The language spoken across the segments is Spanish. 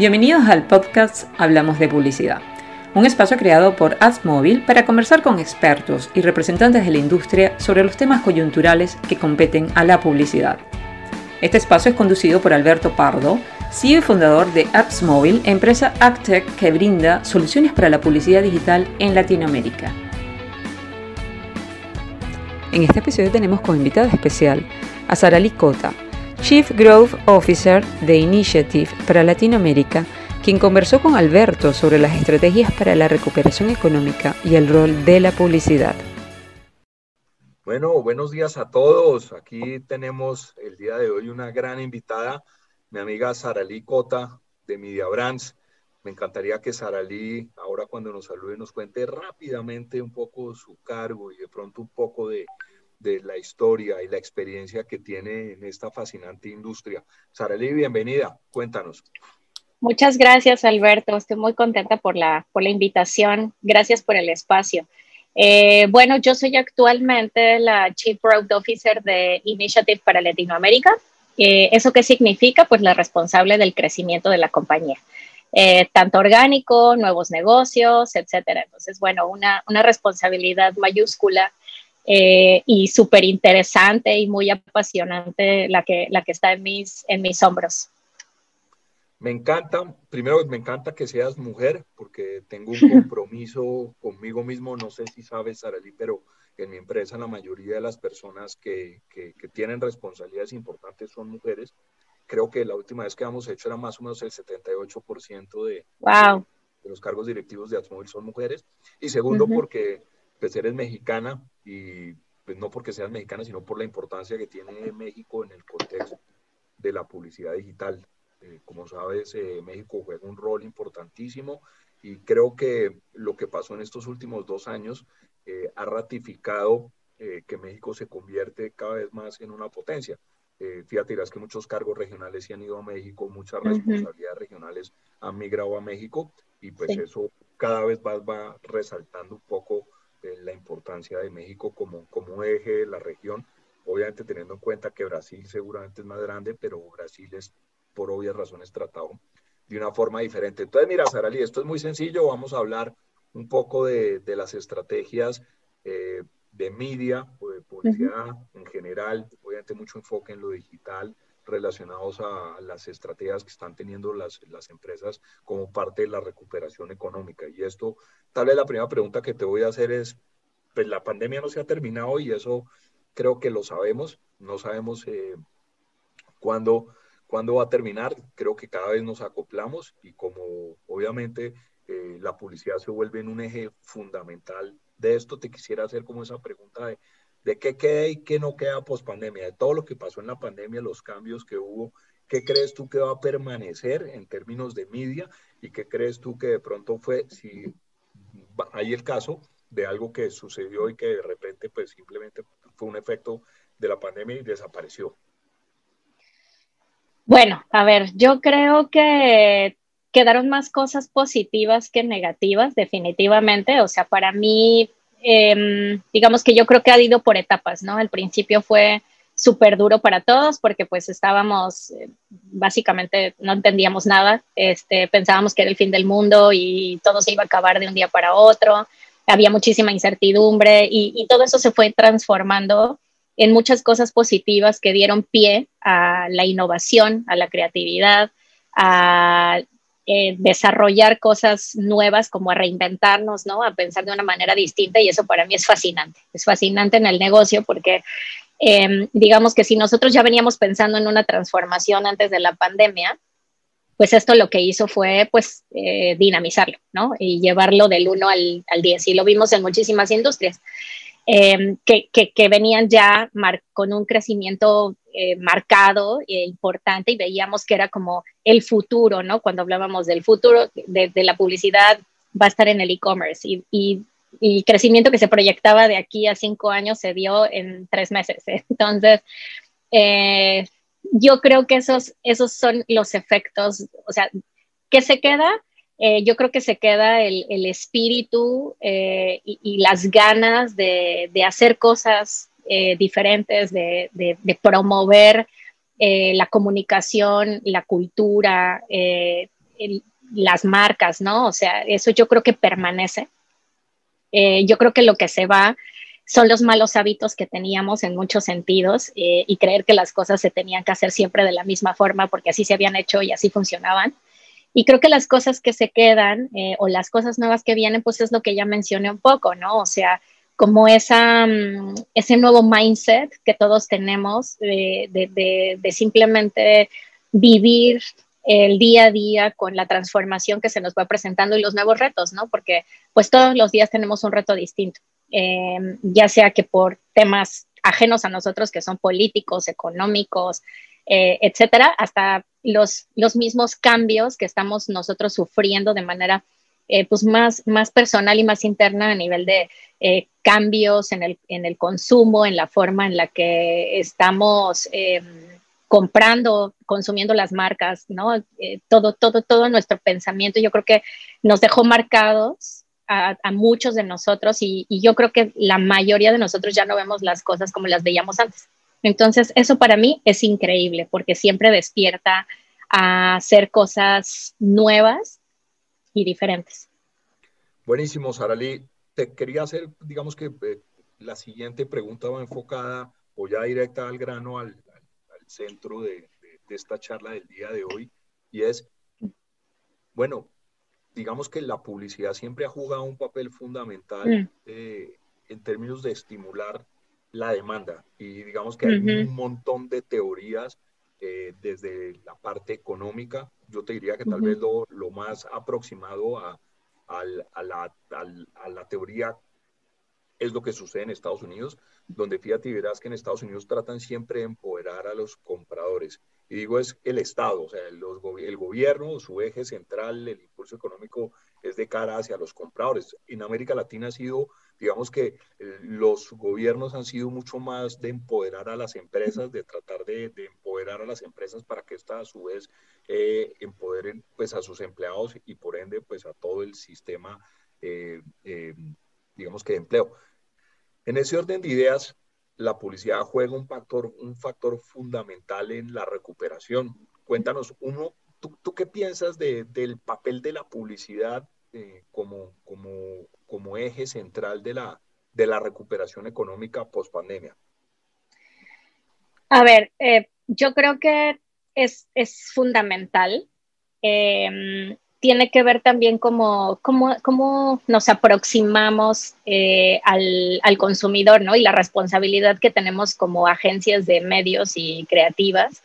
Bienvenidos al podcast Hablamos de Publicidad, un espacio creado por AdsMobile para conversar con expertos y representantes de la industria sobre los temas coyunturales que competen a la publicidad. Este espacio es conducido por Alberto Pardo, CEO y fundador de AdsMobile, empresa AgTech que brinda soluciones para la publicidad digital en Latinoamérica. En este episodio tenemos como invitada especial a Sarali Cota, Chief Growth Officer de Initiative para Latinoamérica, quien conversó con Alberto sobre las estrategias para la recuperación económica y el rol de la publicidad. Bueno, buenos días a todos. Aquí tenemos el día de hoy una gran invitada, mi amiga Saralí Cota de Media Brands. Me encantaría que Saralí, ahora cuando nos salude, nos cuente rápidamente un poco su cargo y de pronto un poco de, de la historia y la experiencia que tiene en esta fascinante industria. Sarali, bienvenida, cuéntanos. Muchas gracias, Alberto. Estoy muy contenta por la, por la invitación. Gracias por el espacio. Eh, bueno, yo soy actualmente la Chief Product Officer de Initiative para Latinoamérica. Eh, ¿Eso qué significa? Pues la responsable del crecimiento de la compañía. Eh, tanto orgánico, nuevos negocios, etcétera. Entonces, bueno, una, una responsabilidad mayúscula eh, y súper interesante y muy apasionante la que, la que está en mis, en mis hombros. Me encanta, primero me encanta que seas mujer porque tengo un compromiso conmigo mismo, no sé si sabes, Arely, pero en mi empresa la mayoría de las personas que, que, tienen responsabilidades importantes son mujeres. Creo que la última vez que hemos hecho era más o menos el 78% de, wow. de, los cargos directivos de Atmóvil son mujeres. Y segundo, porque pues eres mexicana y pues no porque seas mexicana, sino por la importancia que tiene México en el contexto de la publicidad digital. Eh, como sabes, eh, México juega un rol importantísimo y creo que lo que pasó en estos últimos dos años eh, ha ratificado que México se convierte cada vez más en una potencia. fíjate, dirás que muchos cargos regionales se han ido a México, muchas responsabilidades regionales han migrado a México y pues eso cada vez va, va resaltando un poco la importancia de México como, como eje de la región, obviamente teniendo en cuenta que Brasil seguramente es más grande, pero Brasil es por obvias razones tratado de una forma diferente. Entonces, mira, Sarali, esto es muy sencillo, vamos a hablar un poco de, de las estrategias eh, de media o de publicidad en general, obviamente mucho enfoque en lo digital, relacionados a las estrategias que están teniendo las, las empresas como parte de la recuperación económica. Y esto, tal vez la primera pregunta que te voy a hacer es, pues la pandemia no se ha terminado y eso creo que lo sabemos, no sabemos eh, cuándo, va a terminar, creo que cada vez nos acoplamos y como obviamente eh, la publicidad se vuelve en un eje fundamental de esto, te quisiera hacer como esa pregunta de de qué queda y qué no queda post pandemia, de todo lo que pasó en la pandemia, los cambios que hubo, ¿qué crees tú que va a permanecer en términos de media y qué crees tú que de pronto fue, si hay el caso de algo que sucedió y que de repente pues simplemente fue un efecto de la pandemia y desapareció? Bueno, a ver, yo creo que quedaron más cosas positivas que negativas, definitivamente. O sea, para mí Em, digamos que yo creo que ha ido por etapas, ¿no? Al principio fue súper duro para todos porque pues estábamos, eh, básicamente no entendíamos nada, este, pensábamos que era el fin del mundo y todo se iba a acabar de un día para otro, había muchísima incertidumbre y, y todo eso se fue transformando en muchas cosas positivas que dieron pie a la innovación, a la creatividad, a eh, desarrollar cosas nuevas, como a reinventarnos, ¿no? A pensar de una manera distinta y eso para mí es fascinante. Es fascinante en el negocio porque em, digamos que si nosotros ya veníamos pensando en una transformación antes de la pandemia, pues esto lo que hizo fue pues eh, dinamizarlo, ¿no? Y llevarlo del 1 al, al 10 y lo vimos en muchísimas industrias. Em, que, que, venían ya con un crecimiento eh, marcado e importante y veíamos que era como el futuro, ¿no? Cuando hablábamos del futuro de, la publicidad va a estar en el e-commerce y, y, el crecimiento que se proyectaba de aquí a cinco años se dio en tres meses. Entonces, eh, yo creo que esos, esos son los efectos, o sea, ¿qué se queda? Eh, yo creo que se queda el, el espíritu eh, y, las ganas de, de hacer cosas eh, diferentes, de, de, promover la comunicación, la cultura, las marcas, ¿no? O sea, eso yo creo que permanece. Eh, yo creo que lo que se va son los malos hábitos que teníamos en muchos sentidos eh, y creer que las cosas se tenían que hacer siempre de la misma forma porque así se habían hecho y así funcionaban. Y creo que las cosas que se quedan eh, o las cosas nuevas que vienen, pues es lo que ya mencioné un poco, ¿no? O sea, como esa, mm, ese nuevo mindset que todos tenemos de, simplemente vivir el día a día con la transformación que se nos va presentando y los nuevos retos, ¿no? Porque pues todos los días tenemos un reto distinto. Em, ya sea que por temas ajenos a nosotros, que son políticos, económicos, eh, etcétera, hasta los, los mismos cambios que estamos nosotros sufriendo de manera eh, pues más, más personal y más interna a nivel de eh, cambios en el, en el, consumo, en la forma en la que estamos em, comprando, consumiendo las marcas, ¿no? todo, todo, todo nuestro pensamiento yo creo que nos dejó marcados a, muchos de nosotros y, yo creo que la mayoría de nosotros ya no vemos las cosas como las veíamos antes. Entonces, eso para mí es increíble porque siempre despierta a hacer cosas nuevas y diferentes. Buenísimo, Sarali. Te quería hacer, digamos que eh, la siguiente pregunta va enfocada o ya directa al grano, al, centro de, de esta charla del día de hoy, y es, bueno, digamos que la publicidad siempre ha jugado un papel fundamental mm. eh, en términos de estimular la demanda. Y digamos que hay un montón de teorías eh, desde la parte económica. Yo te diría que tal vez lo, más aproximado a, la, a, la, teoría es lo que sucede en Estados Unidos, donde fíjate y verás que en Estados Unidos tratan siempre de empoderar a los compradores. Y digo es el Estado, o sea, el gobierno, su eje central, el impulso económico es de cara hacia los compradores. En América Latina ha sido, digamos que eh, los gobiernos han sido mucho más de empoderar a las empresas, de tratar de, empoderar a las empresas para que éstas a su vez eh, empoderen pues a sus empleados y por ende pues a todo el sistema, eh, digamos que de empleo. En ese orden de ideas, la publicidad juega un factor, un factor fundamental en la recuperación. Cuéntanos, uno, ¿tú, qué piensas del papel de la publicidad eh, como, como, eje central de la, de la recuperación económica post pandemia? A ver, eh, yo creo que es, es fundamental. Eh, tiene que ver también cómo, cómo, nos aproximamos eh, al, consumidor, ¿no? Y la responsabilidad que tenemos como agencias de medios y creativas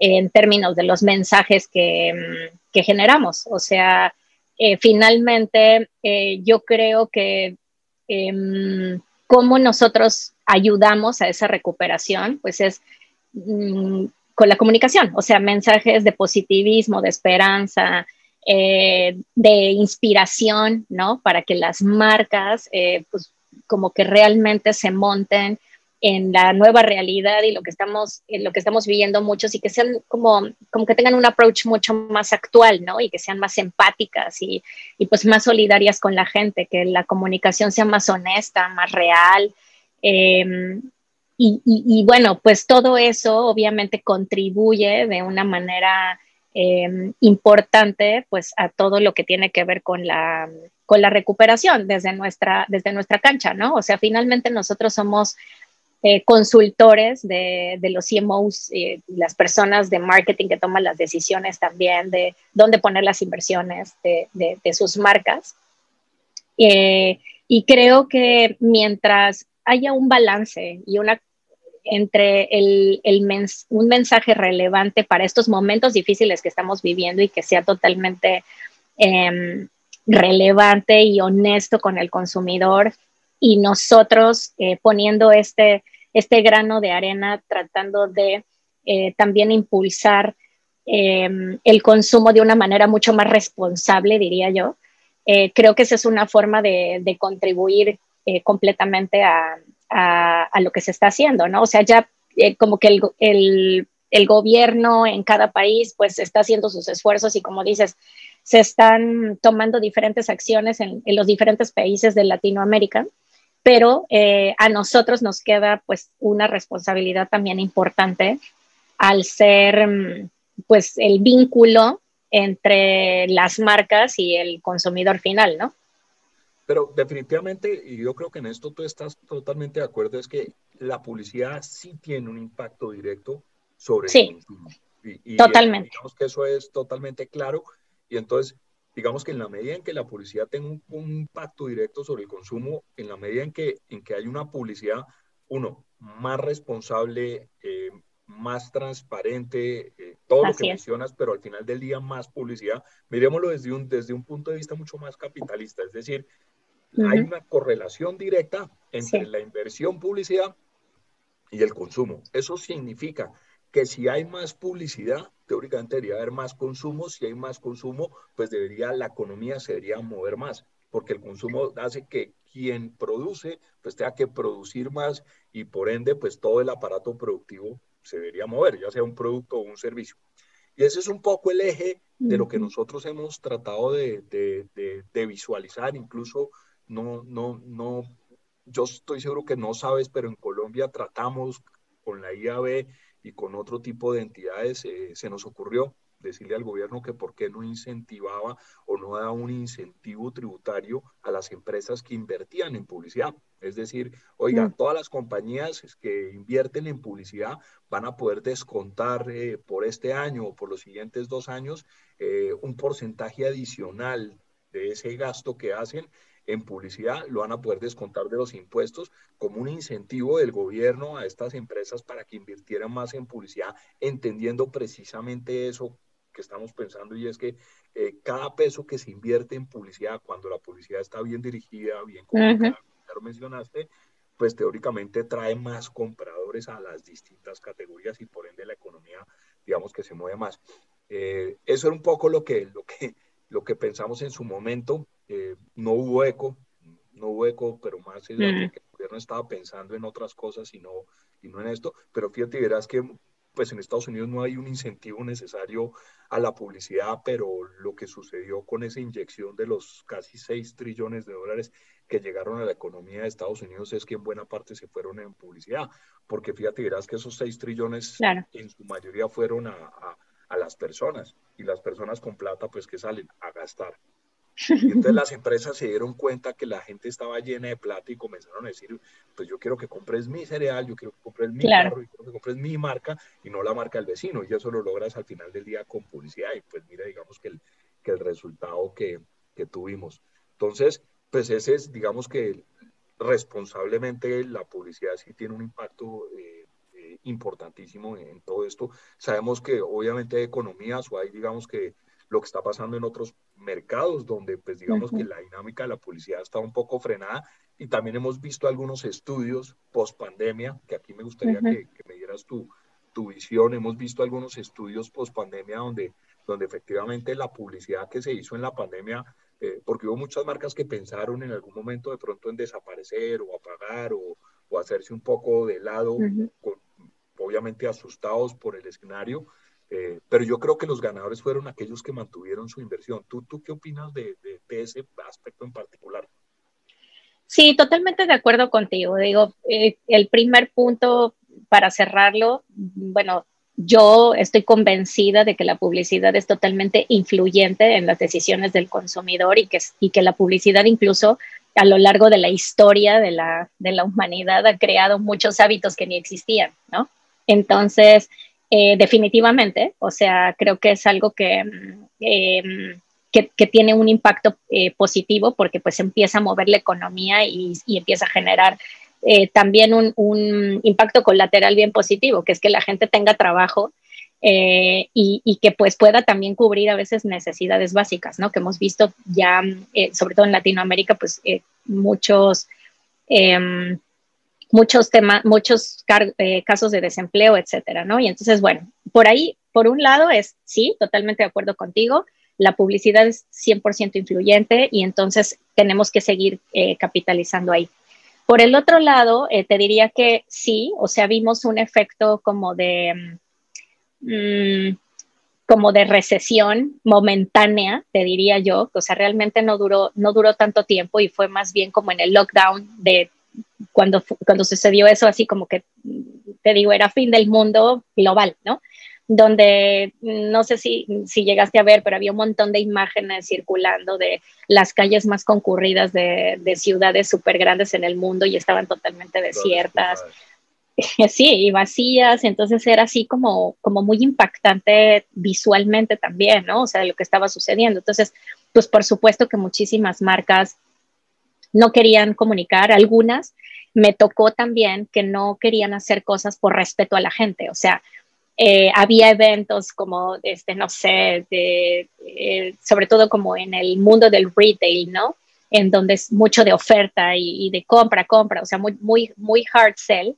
en términos de los mensajes que, mm, generamos. O sea, eh, finalmente eh, yo creo que em, cómo nosotros ayudamos a esa recuperación, pues es mm, con la comunicación, o sea, mensajes de positivismo, de esperanza, eh, de inspiración, ¿no? Para que las marcas, pues, como que realmente se monten en la nueva realidad y lo que estamos, lo que estamos viviendo muchos y que sean como, como que tengan un approach mucho más actual, ¿no? Y que sean más empáticas y, y pues más solidarias con la gente, que la comunicación sea más honesta, más real. Em, y, bueno, pues todo eso obviamente contribuye de una manera Em, importante pues a todo lo que tiene que ver con la, con la recuperación desde nuestra, desde nuestra cancha, ¿no? O sea, finalmente nosotros somos eh, consultores de, los CMOs, y las personas de marketing que toman las decisiones también de dónde poner las inversiones de, de, sus marcas. Eh, y creo que mientras haya un balance y una entre el, un mensaje relevante para estos momentos difíciles que estamos viviendo y que sea totalmente em, relevante y honesto con el consumidor y nosotros eh, poniendo este, este grano de arena tratando de eh, también impulsar em, el consumo de una manera mucho más responsable, diría yo. Eh, creo que esa es una forma de, contribuir completamente a, a, lo que se está haciendo, ¿no? O sea, ya como que el, el, gobierno en cada país pues está haciendo sus esfuerzos y como dices, se están tomando diferentes acciones en los diferentes países de Latinoamérica, pero eh, a nosotros nos queda pues una responsabilidad también importante al ser mm, pues el vínculo entre las marcas y el consumidor final, ¿no? Pero definitivamente, y yo creo que en esto tú estás totalmente de acuerdo, es que la publicidad sí tiene un impacto directo sobre el consumo. Y, totalmente. digamos que eso es totalmente claro. Y entonces, digamos que en la medida en que la publicidad tenga un, impacto directo sobre el consumo, en la medida en que, en que hay una publicidad, uno, más responsable, eh, más transparente, eh, todo lo que mencionas, pero al final del día más publicidad. Miremoslo desde un, desde un punto de vista mucho más capitalista, es decir, hay una correlación directa entre la inversión publicidad y el consumo. Eso significa que si hay más publicidad, teóricamente debería haber más consumo. Si hay más consumo, pues debería la economía se debería mover más, porque el consumo hace que quien produce, pues tenga que producir más y por ende, pues todo el aparato productivo se debería mover, ya sea un producto o un servicio. Y ese es un poco el eje de lo que nosotros hemos tratado de, de, de visualizar, incluso no, no, no, yo estoy seguro que no sabes, pero en Colombia tratamos con la IAB y con otro tipo de entidades, eh, se nos ocurrió decirle al gobierno que por qué no incentivaba o no daba un incentivo tributario a las empresas que invertían en publicidad. Es decir, oiga, mm. todas las compañías que invierten en publicidad van a poder descontar eh, por este año o por los siguientes dos años eh, un porcentaje adicional de ese gasto que hacen en publicidad lo van a poder descontar de los impuestos como un incentivo del gobierno a estas empresas para que invirtieran más en publicidad, entendiendo precisamente eso que estamos pensando y es que eh, cada peso que se invierte en publicidad, cuando la publicidad está bien dirigida, bien comunicada, ya lo mencionaste, pues teóricamente trae más compradores a las distintas categorías y por ende la economía, digamos que se mueve más. Eh, eso era un poco lo que, lo que, lo que pensamos en su momento. Eh, no hubo eco, no hubo eco, pero más es mm. que el gobierno estaba pensando en otras cosas y no, y no en esto. Pero fíjate, verás que pues en Estados Unidos no hay un incentivo necesario a la publicidad, pero lo que sucedió con esa inyección de los casi 6 trillones de dólares que llegaron a la economía de Estados Unidos es que en buena parte se fueron en publicidad, porque fíjate, verás que esos 6 trillones en su mayoría fueron a, a las personas y las personas con plata pues que salen a gastar. Y entonces las empresas se dieron cuenta que la gente estaba llena de plata y comenzaron a decir, pues yo quiero que compres mi cereal, yo quiero que compres mi carro, yo quiero que compres mi marca y no la marca del vecino. Y eso lo logras al final del día con publicidad. Y pues mira, digamos que el, que el resultado que, que tuvimos. Entonces, pues ese es, digamos que responsablemente la publicidad sí tiene un impacto eh, eh, importantísimo en, todo esto. Sabemos que obviamente hay economías o hay, digamos que lo que está pasando en otros mercados donde pues digamos que la dinámica de la publicidad está un poco frenada y también hemos visto algunos estudios post pandemia, que aquí me gustaría que, me dieras tu, tu visión, hemos visto algunos estudios post pandemia donde, donde efectivamente la publicidad que se hizo en la pandemia, eh, porque hubo muchas marcas que pensaron en algún momento de pronto en desaparecer o apagar o, o hacerse un poco de lado, obviamente asustados por el escenario, eh, pero yo creo que los ganadores fueron aquellos que mantuvieron su inversión. ¿Tú, tú qué opinas de, ese aspecto en particular? Sí, totalmente de acuerdo contigo. Digo, eh, el primer punto para cerrarlo, bueno, yo estoy convencida de que la publicidad es totalmente influyente en las decisiones del consumidor y que, y que la publicidad incluso a lo largo de la historia de la, de la humanidad ha creado muchos hábitos que ni existían, ¿no? Entonces, eh, definitivamente, o sea, creo que es algo que, em, que, tiene un impacto eh, positivo porque pues empieza a mover la economía y, empieza a generar eh, también un, impacto colateral bien positivo, que es que la gente tenga trabajo y, que pues pueda también cubrir a veces necesidades básicas, ¿no? Que hemos visto ya, sobre todo en Latinoamérica, pues muchos em, muchos temas, muchos eh, casos de desempleo, etcétera, ¿no? Y entonces, bueno, por ahí, por un lado es, sí, totalmente de acuerdo contigo, la publicidad es 100% influyente y entonces tenemos que seguir eh, capitalizando ahí. Por el otro lado, eh, te diría que sí, o sea, vimos un efecto como de, mm, como de recesión momentánea, te diría yo, o sea, realmente no duró, no duró tanto tiempo y fue más bien como en el lockdown de cuando, cuando sucedió eso, así como que, te digo, era fin del mundo global, ¿no? donde no sé si, si llegaste a ver, pero había un montón de imágenes circulando de las calles más concurridas de, de ciudades súper grandes en el mundo y estaban totalmente desiertas. Sí, y vacías, entonces era así como, como muy impactante visualmente también, ¿no? O sea, lo que estaba sucediendo. Entonces, pues por supuesto que muchísimas marcas no querían comunicar, algunas me tocó también que no querían hacer cosas por respeto a la gente, o sea, eh, había eventos como, este, no sé, eh, sobre todo como en el mundo del retail, ¿no? En donde es mucho de oferta y, de compra, compra, o sea, muy, muy, muy hard sell,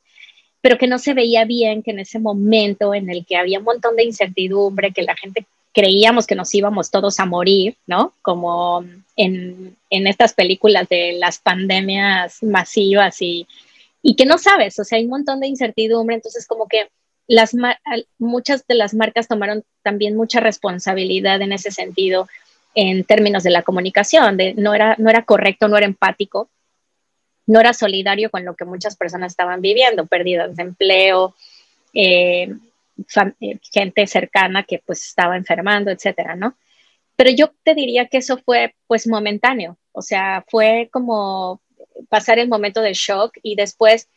pero que no se veía bien que en ese momento en el que había un montón de incertidumbre, que la gente creíamos que nos íbamos todos a morir, ¿no? Como en, en estas películas de las pandemias masivas y, y que no sabes, o sea, hay un montón de incertidumbre, entonces como que las, muchas de las marcas tomaron también mucha responsabilidad en ese sentido en términos de la comunicación, de no era, no era correcto, no era empático, no era solidario con lo que muchas personas estaban viviendo, pérdidas de empleo, eh, gente cercana que pues estaba enfermando, etcétera, ¿no? Pero yo te diría que eso fue pues momentáneo, o sea, fue como pasar el momento de shock y después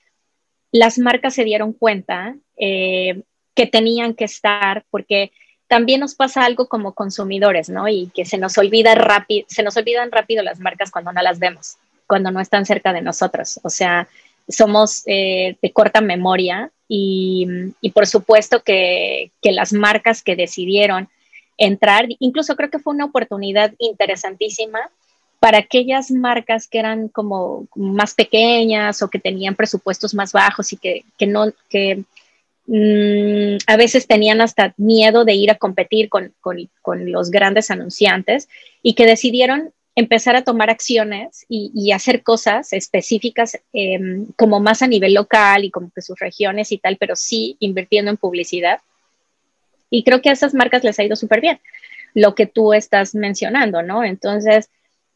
las marcas se dieron cuenta eh, que tenían que estar, porque también nos pasa algo como consumidores, ¿no? Y que se nos olvida rápido, se nos olvidan rápido las marcas cuando no las vemos, cuando no están cerca de nosotros. O sea, somos eh, de corta memoria y, por supuesto que, que, las marcas que decidieron entrar, incluso creo que fue una oportunidad interesantísima para aquellas marcas que eran como más pequeñas o que tenían presupuestos más bajos y que, que no, que mm, a veces tenían hasta miedo de ir a competir con, con, con, los grandes anunciantes y que decidieron empezar a tomar acciones y, y hacer cosas específicas em, como más a nivel local y como que sus regiones y tal, pero sí invirtiendo en publicidad. Y creo que a esas marcas les ha ido súper bien, lo que tú estás mencionando, ¿no? Entonces,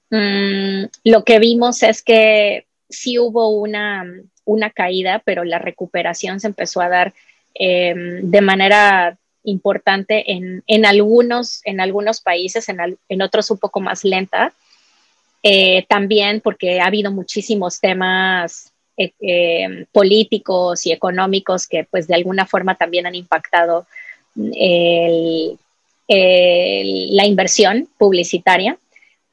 Mm, lo que vimos es que sí hubo una, una, caída, pero la recuperación se empezó a dar em, de manera importante en, en, algunos, en algunos países, en, en otros un poco más lenta. Eh, también porque ha habido muchísimos temas eh, em, políticos y económicos que pues de alguna forma también han impactado la inversión publicitaria.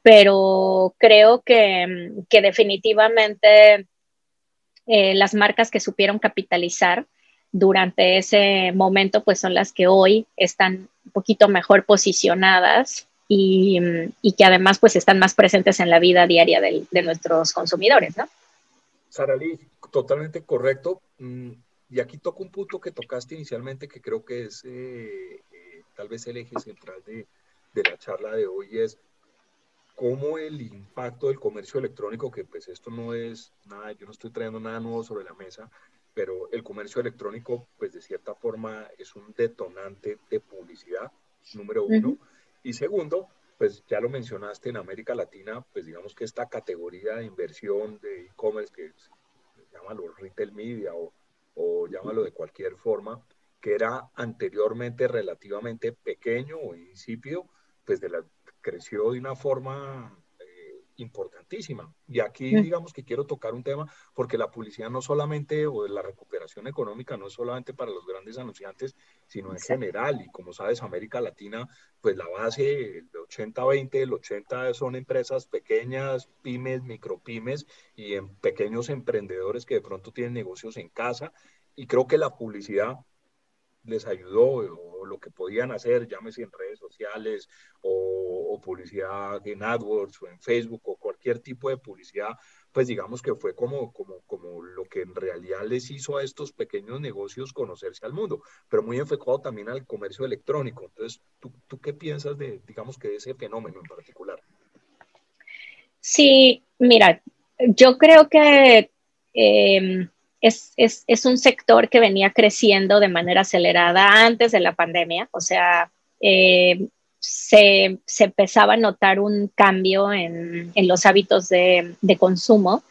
Pero creo que, definitivamente eh, las marcas que supieron capitalizar durante ese momento, pues son las que hoy están un poquito mejor posicionadas y, que además pues están más presentes en la vida diaria de, nuestros consumidores, ¿no? Sara Lee, totalmente correcto. Mm, y aquí toco un punto que tocaste inicialmente que creo que es eh, eh, tal vez el eje central de, de la charla de hoy es cómo el impacto del comercio electrónico, que pues esto no es nada, yo no estoy trayendo nada nuevo sobre la mesa, pero el comercio electrónico pues de cierta forma es un detonante de publicidad, número uno. Y segundo, pues ya lo mencionaste en América Latina, pues digamos que esta categoría de inversión de e-commerce que llámalo retail media o, o llámalo de cualquier forma, que era anteriormente relativamente pequeño o insípido, pues creció de una forma importantísima. Y aquí digamos que quiero tocar un tema porque la publicidad no solamente, o la recuperación económica no es solamente para los grandes anunciantes, sino en general. Y como sabes, América Latina, pues la base de 80-20, el 80 son empresas pequeñas, pymes, micropymes y en pequeños emprendedores que de pronto tienen negocios en casa. Y creo que la publicidad les ayudó o lo que podían hacer, llámese en redes sociales o, publicidad en AdWords o en Facebook o cualquier tipo de publicidad, pues digamos que fue como, como, como lo que en realidad les hizo a estos pequeños negocios conocerse al mundo, pero muy enfocado también al comercio electrónico. Entonces, ¿tú, tú qué piensas de, digamos que de ese fenómeno en particular? Sí, mira, yo creo que... Eh, es, un sector que venía creciendo de manera acelerada antes de la pandemia, o sea, eh, se, empezaba a notar un cambio en, los hábitos de, consumo.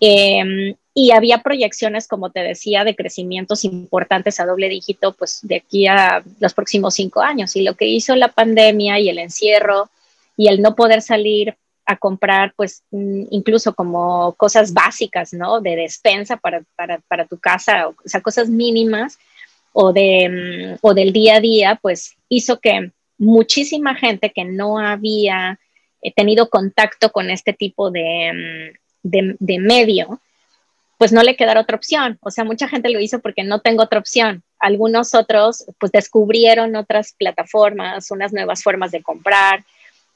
Em, y había proyecciones, como te decía, de crecimientos importantes a doble dígito, pues de aquí a los próximos cinco años. Y lo que hizo la pandemia y el encierro y el no poder salir a comprar, pues mm, incluso como cosas básicas, ¿no? De despensa para, para, para tu casa, o sea, cosas mínimas o, de, mm, o del día a día, pues hizo que muchísima gente que no había eh, tenido contacto con este tipo de, mm, de, de medio, pues no le quedara otra opción. O sea, mucha gente lo hizo porque no tengo otra opción. Algunos otros, pues descubrieron otras plataformas, unas nuevas formas de comprar,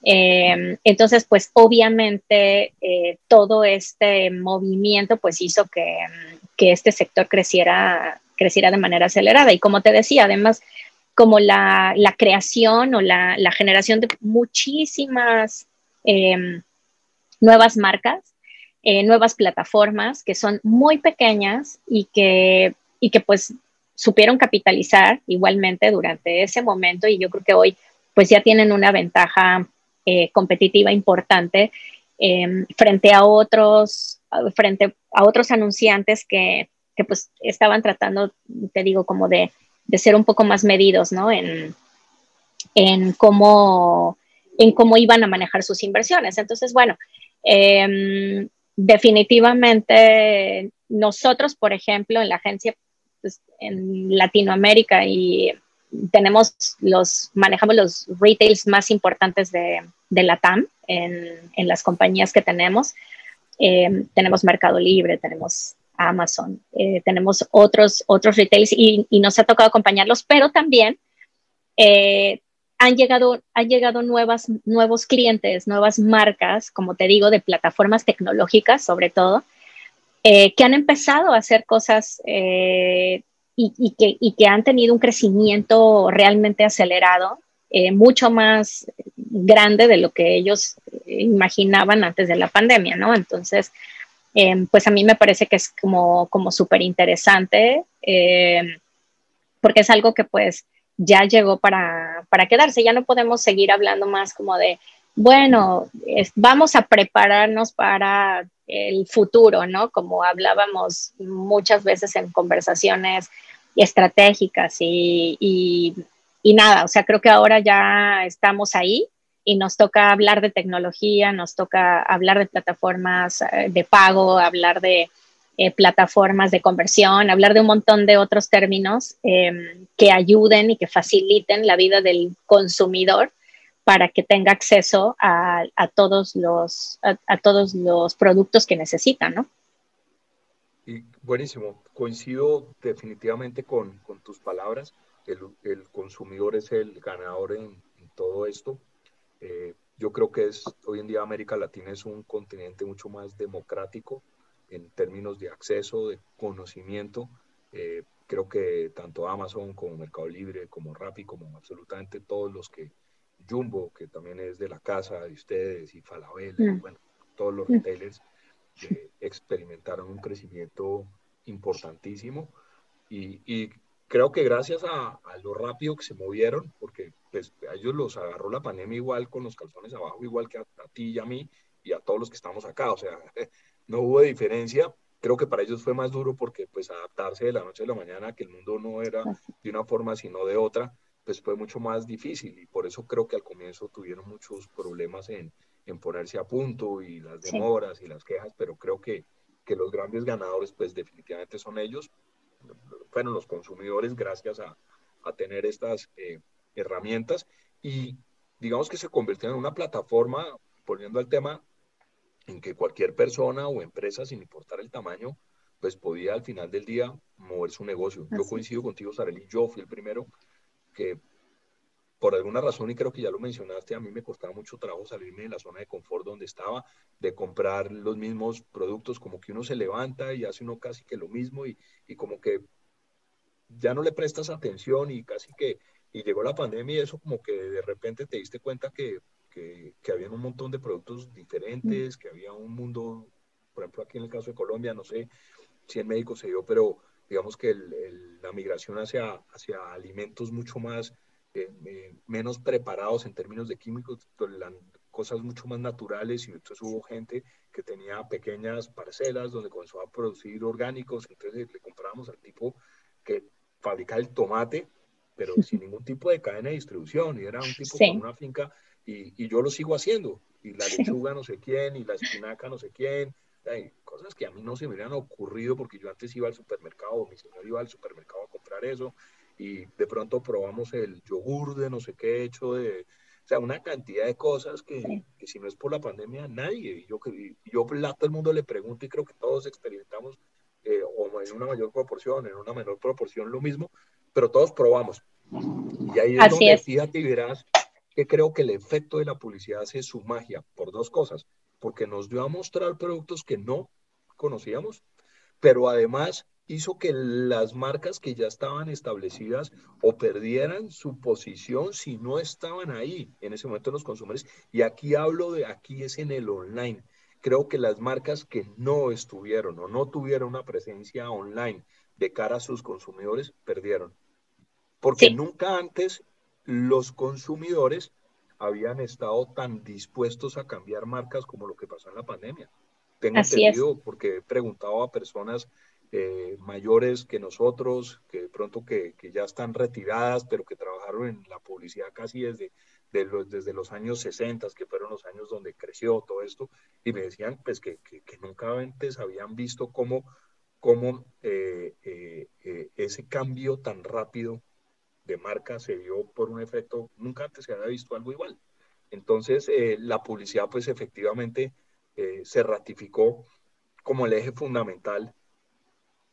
eh, entonces, pues obviamente eh, todo este movimiento pues hizo que, este sector creciera, creciera de manera acelerada. Y como te decía, además, como la, creación o la, generación de muchísimas em, nuevas marcas, eh, nuevas plataformas que son muy pequeñas y que, y que pues supieron capitalizar igualmente durante ese momento y yo creo que hoy pues ya tienen una ventaja eh, competitiva importante em, frente a otros, frente a otros anunciantes que, que, pues estaban tratando, te digo, como de, de ser un poco más medidos, ¿no? En, en, cómo, en cómo iban a manejar sus inversiones. Entonces, bueno, em, definitivamente nosotros, por ejemplo, en la agencia pues, en Latinoamérica y tenemos los, manejamos los retails más importantes de, de la TAM en, en, las compañías que tenemos. Eh, tenemos Mercado Libre, tenemos Amazon, eh, tenemos otros, otros retails y, y, nos ha tocado acompañarlos, pero también eh, han llegado, han llegado nuevas, nuevos clientes, nuevas marcas, como te digo, de plataformas tecnológicas sobre todo, que han empezado a hacer cosas y, que, han tenido un crecimiento realmente acelerado, eh, mucho más grande de lo que ellos imaginaban antes de la pandemia, ¿no? Entonces, eh, pues a mí me parece que es como, como súper interesante, eh, porque es algo que pues ya llegó para quedarse, ya no podemos seguir hablando más como de, bueno, vamos a prepararnos para el futuro, ¿no? Como hablábamos muchas veces en conversaciones estratégicas y, y, nada, o sea, creo que ahora ya estamos ahí y nos toca hablar de tecnología, nos toca hablar de plataformas eh, de pago, hablar de eh, plataformas de conversión, hablar de un montón de otros términos em, que ayuden y que faciliten la vida del consumidor para que tenga acceso a, todos, los, a, todos los productos que necesita, ¿no? Y buenísimo, coincido definitivamente con, con tus palabras. El, el, consumidor es el ganador en, todo esto. Eh, yo creo que es, hoy en día América Latina es un continente mucho más democrático en términos de acceso, de conocimiento. Eh, creo que tanto Amazon como Mercado Libre, como Rappi, como absolutamente todos los que Jumbo, que también es de la casa de ustedes, y Falabella, mm. bueno, todos los mm. retailers eh, experimentaron un crecimiento importantísimo y, creo que gracias a, lo rápido que se movieron, porque pues, a ellos los agarró la pandemia igual con los calzones abajo, igual que a, ti y a mí y a todos los que estamos acá, o sea, no hubo diferencia. Creo que para ellos fue más duro porque pues adaptarse de la noche a la mañana, que el mundo no era de una forma sino de otra, pues fue mucho más difícil y por eso creo que al comienzo tuvieron muchos problemas en, en ponerse a punto y las demoras y las quejas, pero creo que, que, los grandes ganadores pues definitivamente son ellos, fueron los consumidores gracias a, a tener estas eh, herramientas y digamos que se convirtieron en una plataforma, poniendo el tema en que cualquier persona o empresa, sin importar el tamaño, pues podía al final del día mover su negocio. Yo coincido contigo, Sareli, yo fui el primero que por alguna razón, y creo que ya lo mencionaste, a mí me costaba mucho trabajo salirme de la zona de confort donde estaba, de comprar los mismos productos, como que uno se levanta y hace uno casi que lo mismo y, y como que ya no le prestas atención y casi que, y llegó la pandemia y eso como que de repente te diste cuenta que, que, que había un montón de productos diferentes, que había un mundo, por ejemplo aquí en el caso de Colombia, no sé si en México se dio, pero digamos que la migración hacia, hacia alimentos mucho más, eh, eh, menos preparados en términos de químicos, cosas mucho más naturales y entonces hubo gente que tenía pequeñas parcelas donde comenzó a producir orgánicos, entonces le comprábamos al tipo que fabrica el tomate, pero sin ningún tipo de cadena de distribución, y era un tipo con una finca, y, y, yo lo sigo haciendo, y la lechuga no sé quién, y la espinaca no sé quién, hay cosas que a mí no se me hubieran ocurrido porque yo antes iba al supermercado, mi señor iba al supermercado a comprar eso, y de pronto probamos el yogur de no sé qué hecho de, o sea, una cantidad de cosas que, que si no es por la pandemia, nadie, y yo, y yo a todo el mundo le pregunto y creo que todos experimentamos eh, o en una mayor proporción, en una menor proporción lo mismo, pero todos probamos. Y ahí es donde fíjate y verás que creo que el efecto de la publicidad hace su magia por dos cosas, porque nos dio a mostrar productos que no conocíamos, pero además hizo que las marcas que ya estaban establecidas o perdieran su posición si no estaban ahí en ese momento los consumidores. Y aquí hablo de, aquí es en el online. Creo que las marcas que no estuvieron o no tuvieron una presencia online de cara a sus consumidores perdieron. Porque nunca antes los consumidores habían estado tan dispuestos a cambiar marcas como lo que pasó en la pandemia. Tengo entendido porque he preguntado a personas eh, mayores que nosotros, que de pronto que, que, ya están retiradas, pero que trabajaron en la publicidad casi desde, los, desde los años 60, que fueron los años donde creció todo esto, y me decían pues que, que, nunca antes habían visto cómo, cómo eh, eh, ese cambio tan rápido de marca se dio por un efecto, nunca antes se había visto algo igual. Entonces, la publicidad pues efectivamente se ratificó como el eje fundamental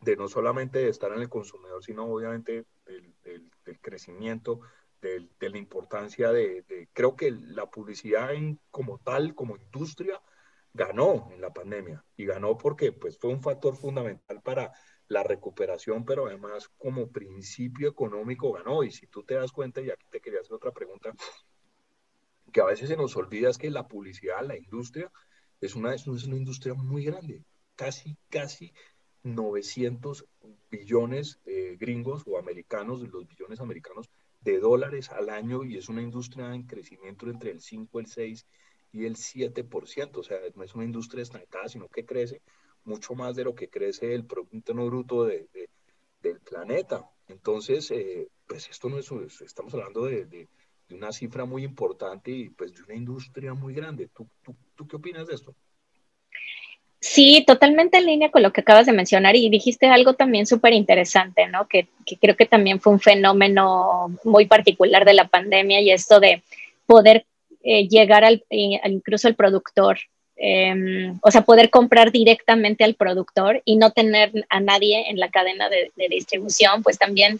de no solamente de estar en el consumidor, sino obviamente del, crecimiento, de la importancia de, creo que la publicidad en, como tal, como industria, ganó en la pandemia y ganó porque pues fue un factor fundamental para la recuperación, pero además como principio económico ganó. Y si tú te das cuenta, y aquí te quería hacer otra pregunta, que a veces se nos olvida es que la publicidad, la industria, es una, es una industria muy grande, casi, casi 900 billones gringos o americanos, los billones americanos de dólares al año y es una industria en crecimiento entre el 5, el 6 y el 7%. O sea, no es una industria estancada, sino que crece mucho más de lo que crece el Producto Interno Bruto de, del planeta. Entonces, eh, pues esto no es, estamos hablando de, de, una cifra muy importante y pues de una industria muy grande. ¿Tú, tú, tú qué opinas de esto? Sí, totalmente en línea con lo que acabas de mencionar y dijiste algo también súper interesante, ¿no? Que, creo que también fue un fenómeno muy particular de la pandemia y esto de poder eh, llegar al, eh, incluso al productor, em, o sea, poder comprar directamente al productor y no tener a nadie en la cadena de, distribución, pues también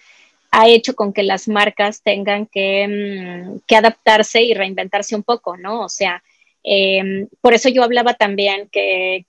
ha hecho con que las marcas tengan que, que adaptarse y reinventarse un poco, ¿no? O sea, em, por eso yo hablaba también que,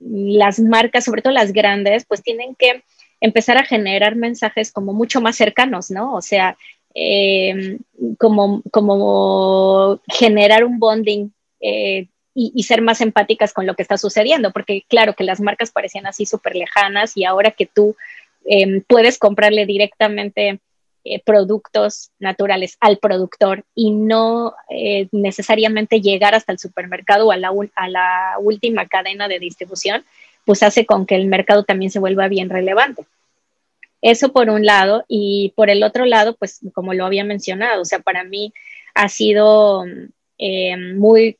las marcas, sobre todo las grandes, pues tienen que empezar a generar mensajes como mucho más cercanos, ¿no? O sea, em, como generar un bonding eh, y, ser más empáticas con lo que está sucediendo, porque claro que las marcas parecían así súper lejanas y ahora que tú em, puedes comprarle directamente eh, productos naturales al productor y no eh, necesariamente llegar hasta el supermercado o a la, última cadena de distribución, pues hace con que el mercado también se vuelva bien relevante. Eso por un lado y por el otro lado, pues como lo había mencionado, o sea, para mí ha sido eh, muy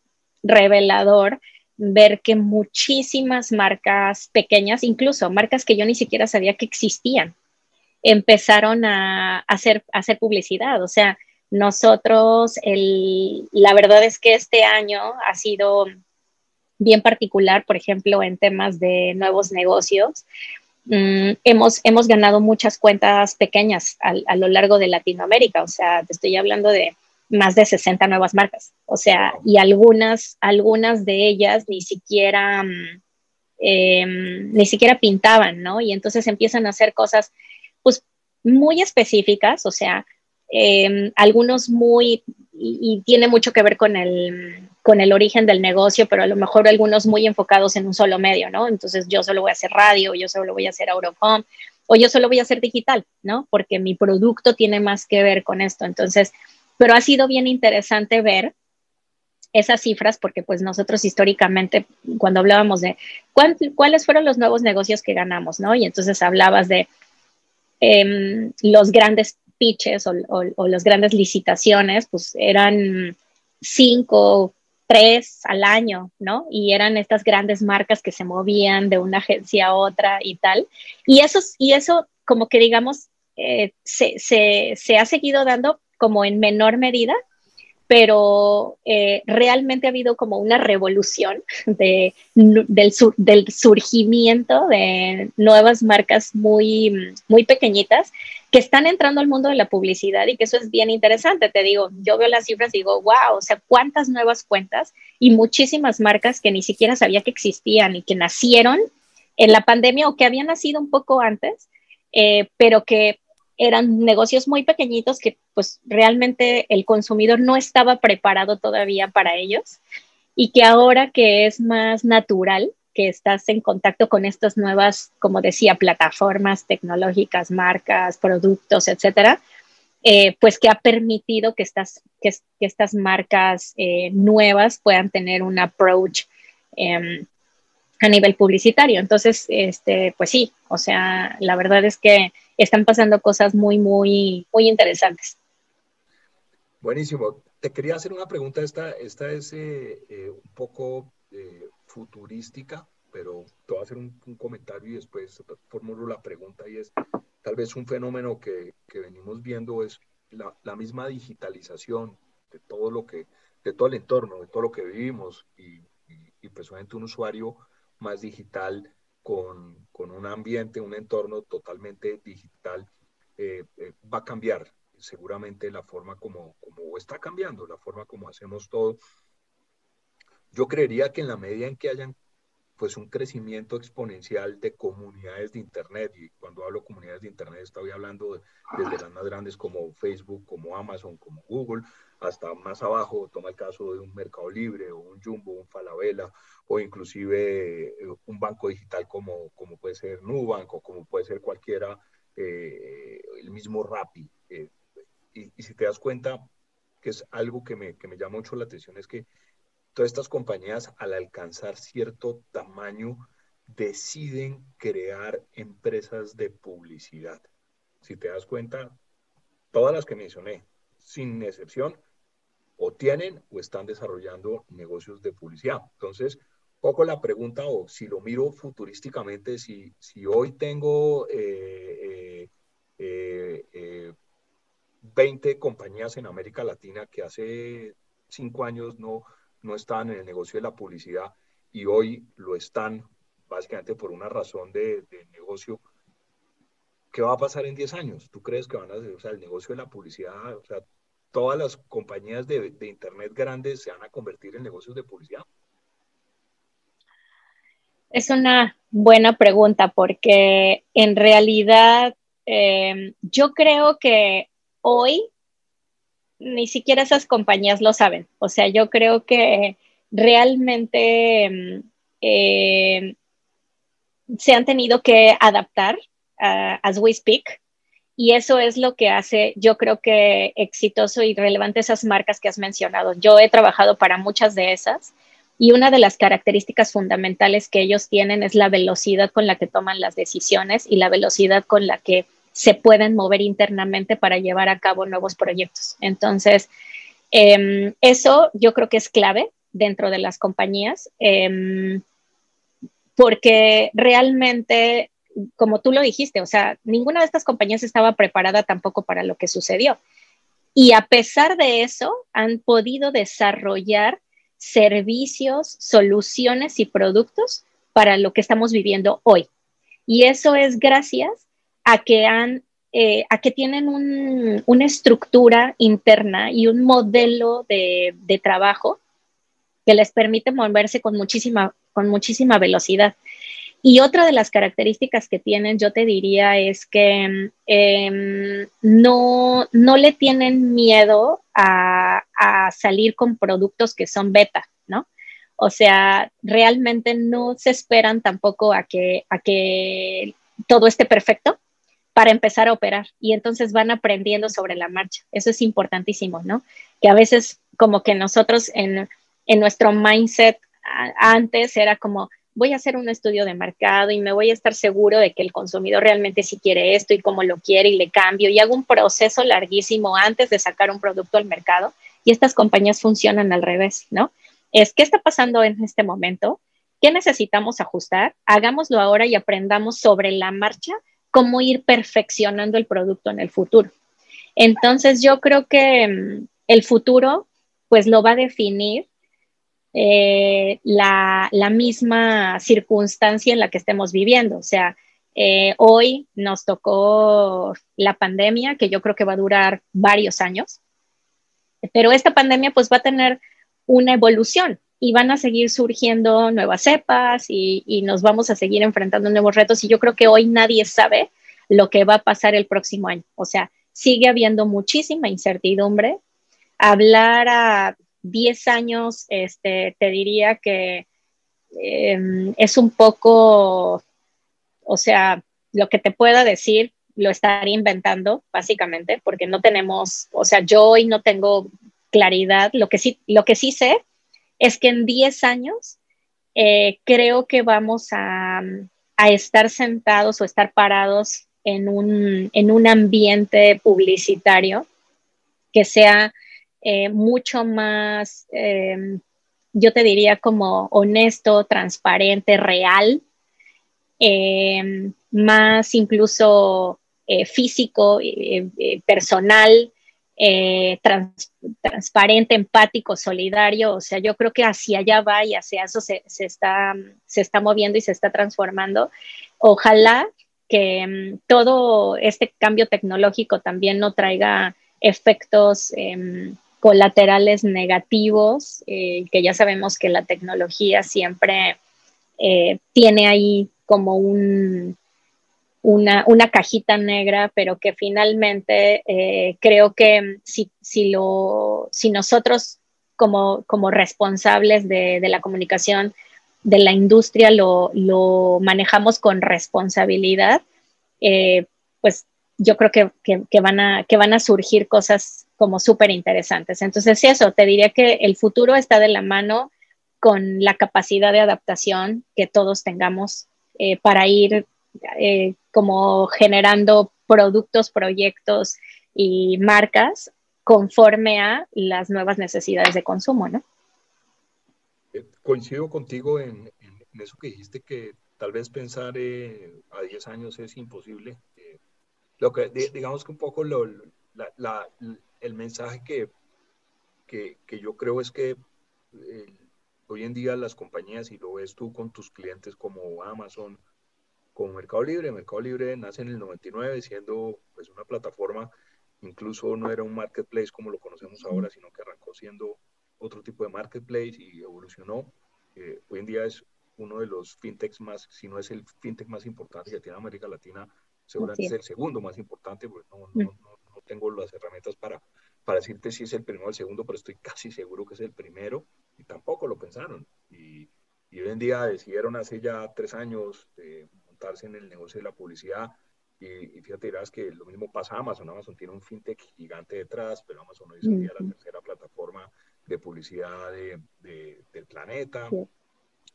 revelador ver que muchísimas marcas pequeñas, incluso marcas que yo ni siquiera sabía que existían, empezaron a, hacer, publicidad. O sea, nosotros, la verdad es que este año ha sido bien particular, por ejemplo, en temas de nuevos negocios. Mm, hemos, hemos ganado muchas cuentas pequeñas a, lo largo de Latinoamérica, o sea, te estoy hablando de más de 60 nuevas marcas, o sea, y algunas, algunas de ellas ni siquiera, mm, em, ni siquiera pintaban, ¿no? Y entonces empiezan a hacer cosas pues muy específicas, o sea, em, algunos muy, y, tiene mucho que ver con el, con el origen del negocio, pero a lo mejor algunos muy enfocados en un solo medio, ¿no? Entonces yo solo voy a hacer radio, yo solo voy a hacer Eurocom, o yo solo voy a hacer digital, ¿no? Porque mi producto tiene más que ver con esto. Entonces, pero ha sido bien interesante ver esas cifras porque pues nosotros históricamente cuando hablábamos de cuáles fueron los nuevos negocios que ganamos, ¿no? Y entonces hablabas de em, los grandes pitches o, las grandes licitaciones, pues eran cinco, tres al año, ¿no? Y eran estas grandes marcas que se movían de una agencia a otra y tal. Y eso, y eso como que digamos, eh, se, se ha seguido dando como en menor medida, pero eh, realmente ha habido como una revolución de, del, del, surgimiento de nuevas marcas muy, muy pequeñitas que están entrando al mundo de la publicidad y que eso es bien interesante. Te digo, yo veo las cifras y digo, wow, o sea, cuántas nuevas cuentas y muchísimas marcas que ni siquiera sabía que existían y que nacieron en la pandemia o que habían nacido un poco antes, eh, pero que eran negocios muy pequeñitos que pues realmente el consumidor no estaba preparado todavía para ellos y que ahora que es más natural que estás en contacto con estas nuevas, como decía, plataformas tecnológicas, marcas, productos, etcétera, eh, pues que ha permitido que estas, que, estas marcas eh, nuevas puedan tener un approach em, a nivel publicitario. Entonces, este, pues sí, o sea, la verdad es que están pasando cosas muy, muy, muy interesantes. Buenísimo. Te quería hacer una pregunta, esta, esta es eh, eh, un poco eh, futurística, pero te voy a hacer un, comentario y después formulo la pregunta y es, tal vez un fenómeno que, que venimos viendo es la, la, misma digitalización de todo lo que, de todo el entorno, de todo lo que vivimos y, y, y personalmente un usuario más digital con, un ambiente, un entorno totalmente digital, eh, eh, va a cambiar seguramente la forma como, como está cambiando, la forma como hacemos todo. Yo creería que en la medida en que hayan pues un crecimiento exponencial de comunidades de Internet, y cuando hablo comunidades de Internet estoy hablando desde las más grandes como Facebook, como Amazon, como Google, hasta más abajo, toma el caso de un Mercado Libre o un Jumbo, un Falabella, o inclusive eh, un banco digital como, como puede ser Nubank o como puede ser cualquiera, eh, el mismo Rappi. Eh, y, y, si te das cuenta, que es algo que me, que me llama mucho la atención, es que todas estas compañías al alcanzar cierto tamaño deciden crear empresas de publicidad. Si te das cuenta, todas las que mencioné, sin excepción, o tienen o están desarrollando negocios de publicidad. Entonces, poco la pregunta, o si lo miro futurísticamente, si, si hoy tengo 20 eh, eh, eh, compañías en América Latina que hace cinco años no, no estaban en el negocio de la publicidad y hoy lo están básicamente por una razón de, negocio. ¿Qué va a pasar en 10 años? ¿Tú crees que van a hacer, o sea, el negocio de la publicidad, o sea, todas las compañías de, Internet grandes se van a convertir en negocios de publicidad? Es una buena pregunta porque en realidad eh, yo creo que hoy ni siquiera esas compañías lo saben. O sea, yo creo que realmente mm, eh, se han tenido que adaptar as we speak. Y eso es lo que hace, yo creo que exitoso y relevante esas marcas que has mencionado. Yo he trabajado para muchas de esas y una de las características fundamentales que ellos tienen es la velocidad con la que toman las decisiones y la velocidad con la que se pueden mover internamente para llevar a cabo nuevos proyectos. Entonces, em, eso yo creo que es clave dentro de las compañías, em, porque realmente, como tú lo dijiste, o sea, ninguna de estas compañías estaba preparada tampoco para lo que sucedió. Y a pesar de eso, han podido desarrollar servicios, soluciones y productos para lo que estamos viviendo hoy. Y eso es gracias a que han eh, a que tienen una estructura interna y un modelo de, trabajo que les permite moverse con muchísima, con muchísima velocidad. Y otra de las características que tienen, yo te diría, es que em, no, no, le tienen miedo a, a, salir con productos que son beta, ¿no? O sea, realmente no se esperan tampoco a que, a que todo esté perfecto, para empezar a operar y entonces van aprendiendo sobre la marcha. Eso es importantísimo, ¿no? Que a veces como que nosotros en, en nuestro mindset antes era como, voy a hacer un estudio de mercado y me voy a estar seguro de que el consumidor realmente sí quiere esto y cómo lo quiere y le cambio y hago un proceso larguísimo antes de sacar un producto al mercado y estas compañías funcionan al revés, ¿no? Es qué está pasando en este momento, qué necesitamos ajustar, hagámoslo ahora y aprendamos sobre la marcha cómo ir perfeccionando el producto en el futuro. Entonces yo creo que mm, el futuro pues lo va a definir eh, la, misma circunstancia en la que estemos viviendo. O sea, eh, hoy nos tocó la pandemia, que yo creo que va a durar varios años, pero esta pandemia pues va a tener una evolución y van a seguir surgiendo nuevas cepas y, nos vamos a seguir enfrentando nuevos retos y yo creo que hoy nadie sabe lo que va a pasar el próximo año. O sea, sigue habiendo muchísima incertidumbre. Hablar a 10 años, este, te diría que em, es un poco, o sea, lo que te pueda decir lo estaría inventando, básicamente, porque no tenemos, o sea, yo hoy no tengo claridad. Lo que sí, lo que sí sé es que en 10 años eh, creo que vamos a, estar sentados o estar parados en un, en un ambiente publicitario que sea eh, mucho más, em, yo te diría como honesto, transparente, real, em, más incluso eh, físico, eh, transparente, empático, solidario. O sea, yo creo que hacia allá va y hacia eso se, está, se está moviendo y se está transformando. Ojalá que em, todo este cambio tecnológico también no traiga efectos colaterales negativos, eh, que ya sabemos que la tecnología siempre eh, tiene ahí como un, una, cajita negra, pero que finalmente eh, creo que si, si, lo, si nosotros como, como responsables de, la comunicación de la industria lo, lo manejamos con responsabilidad, pues yo creo que, van a, que van a surgir cosas como súper interesantes. Entonces, eso, te diría que el futuro está de la mano con la capacidad de adaptación que todos tengamos eh, para ir eh, como generando productos, proyectos y marcas conforme a las nuevas necesidades de consumo, ¿no? Eh, coincido contigo en, eso que dijiste que tal vez pensar a 10 años es imposible. lo que digamos que un poco lo, el mensaje que, que, yo creo es que eh, hoy en día las compañías, y lo ves tú con tus clientes como Amazon, como Mercado Libre, Mercado Libre nace en el 99 siendo pues una plataforma, incluso no era un marketplace como lo conocemos ahora, sino que arrancó siendo otro tipo de marketplace y evolucionó. Eh, hoy en día es uno de los fintechs más, si no es el fintech más importante que tiene América Latina, seguramente es el segundo más importante, porque no, no, no tengo las herramientas para, para decirte si es el primero o el segundo, pero estoy casi seguro que es el primero y tampoco lo pensaron. Y, y hoy en día decidieron hace ya tres años de montarse en el negocio de la publicidad. Y, fíjate, dirás que lo mismo pasa a Amazon. Amazon tiene un fintech gigante detrás, pero Amazon hoy día la tercera plataforma de publicidad de, del planeta.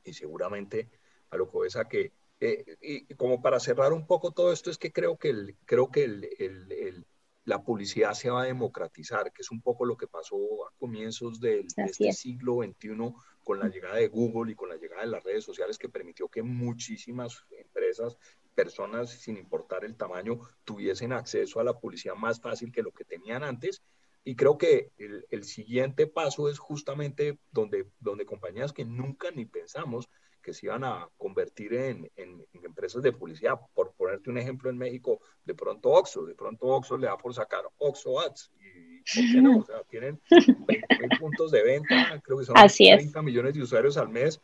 Y seguramente a lo que ves a que, eh, y, como para cerrar un poco todo esto, es que creo que el, creo que el, el la publicidad se va a democratizar, que es un poco lo que pasó a comienzos del, de este siglo XXI con la llegada de Google y con la llegada de las redes sociales que permitió que muchísimas empresas, personas sin importar el tamaño, tuviesen acceso a la publicidad más fácil que lo que tenían antes. Y creo que el, el siguiente paso es justamente donde, donde compañías que nunca ni pensamos que se iban a convertir en, en, empresas de publicidad. Por ponerte un ejemplo en México, de pronto Oxxo, de pronto Oxxo le da por sacar Oxxo Ads. Y, ¿Por qué no? O sea, tienen 20 puntos de venta, creo que son 30 millones de usuarios al mes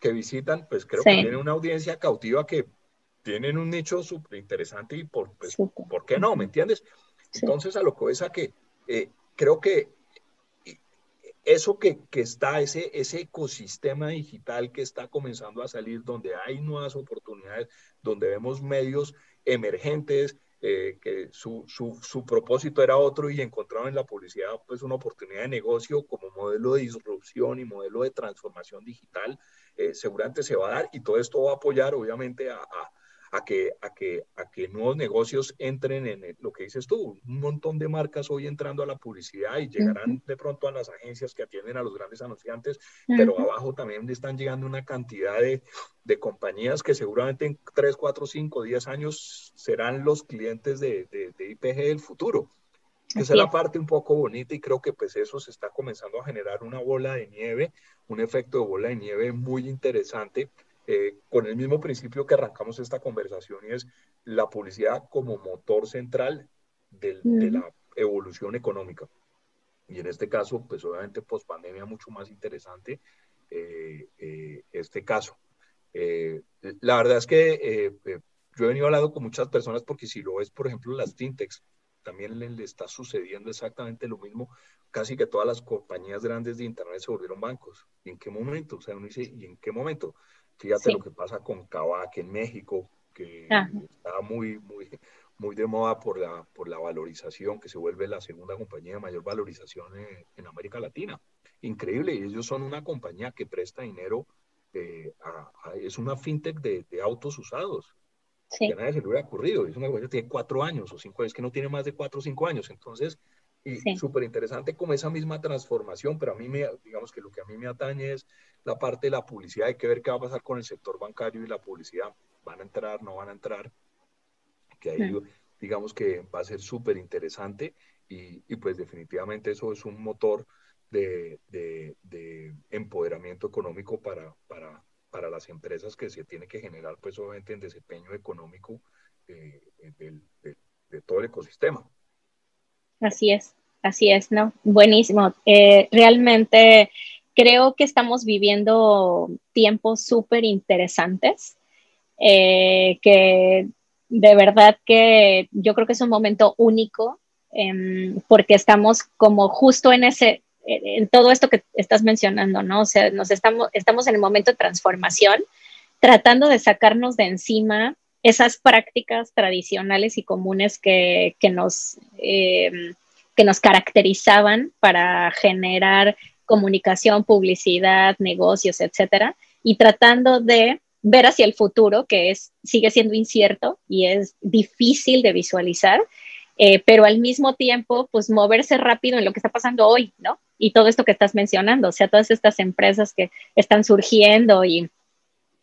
que visitan, pues creo que tienen una audiencia cautiva que tienen un nicho súper interesante y por, pues, ¿por qué no? ¿Me entiendes? Entonces, a lo que ves a que eh, creo que eso que, está, ese, ese ecosistema digital que está comenzando a salir, donde hay nuevas oportunidades, donde vemos medios emergentes, eh, que su, su, su, propósito era otro y encontraron en la publicidad pues una oportunidad de negocio como modelo de disrupción y modelo de transformación digital, eh, seguramente se va a dar y todo esto va a apoyar obviamente a que, a que, a que nuevos negocios entren en lo que dices tú, un montón de marcas hoy entrando a la publicidad y llegarán de pronto a las agencias que atienden a los grandes anunciantes, pero abajo también están llegando una cantidad de, de, compañías que seguramente en 3, 4, 5, 10 años serán los clientes de, de, de IPG del futuro. Esa es la parte un poco bonita y creo que pues eso se está comenzando a generar una bola de nieve, un efecto de bola de nieve muy interesante eh, con el mismo principio que arrancamos esta conversación y es la publicidad como motor central de la evolución económica. Y en este caso, pues obviamente post pandemia mucho más interesante eh, eh, este caso. la verdad es que yo he venido hablando con muchas personas porque si lo ves, por ejemplo, las fintechs, también le, está sucediendo exactamente lo mismo. Casi que todas las compañías grandes de Internet se volvieron bancos. ¿Y en qué momento? O sea, uno dice, ¿y en qué momento? Fíjate lo que pasa con Kavak en México, que está muy, muy, muy de moda por la, por la valorización, que se vuelve la segunda compañía de mayor valorización en, América Latina. Increíble, y ellos son una compañía que presta dinero, eh, es una fintech de, de autos usados. Sí. Que a nadie se le hubiera ocurrido, es una compañía que tiene cuatro años o cinco años, que no tiene más de cuatro o cinco años. Entonces, y súper interesante como esa misma transformación, pero a mí me, digamos que lo que a mí me atañe es la parte de la publicidad, hay que ver qué va a pasar con el sector bancario y la publicidad, van a entrar, no van a entrar, que ahí digamos que va a ser súper interesante y, y, pues definitivamente eso es un motor de, de, de empoderamiento económico para, para, para, las empresas que se tiene que generar pues obviamente en desempeño económico eh, de todo el ecosistema. Así es, así es, ¿no? Buenísimo. Eh, realmente creo que estamos viviendo tiempos súper interesantes, eh, que de verdad que yo creo que es un momento único em, porque estamos como justo en ese, en todo esto que estás mencionando, ¿no? O sea, nos estamos, estamos en el momento de transformación, tratando de sacarnos de encima esas prácticas tradicionales y comunes que, nos, eh, que nos caracterizaban para generar comunicación, publicidad, negocios, etcétera, y tratando de ver hacia el futuro, que es, sigue siendo incierto y es difícil de visualizar, eh, pero al mismo tiempo, pues moverse rápido en lo que está pasando hoy, ¿no? Y todo esto que estás mencionando, o sea, todas estas empresas que están surgiendo y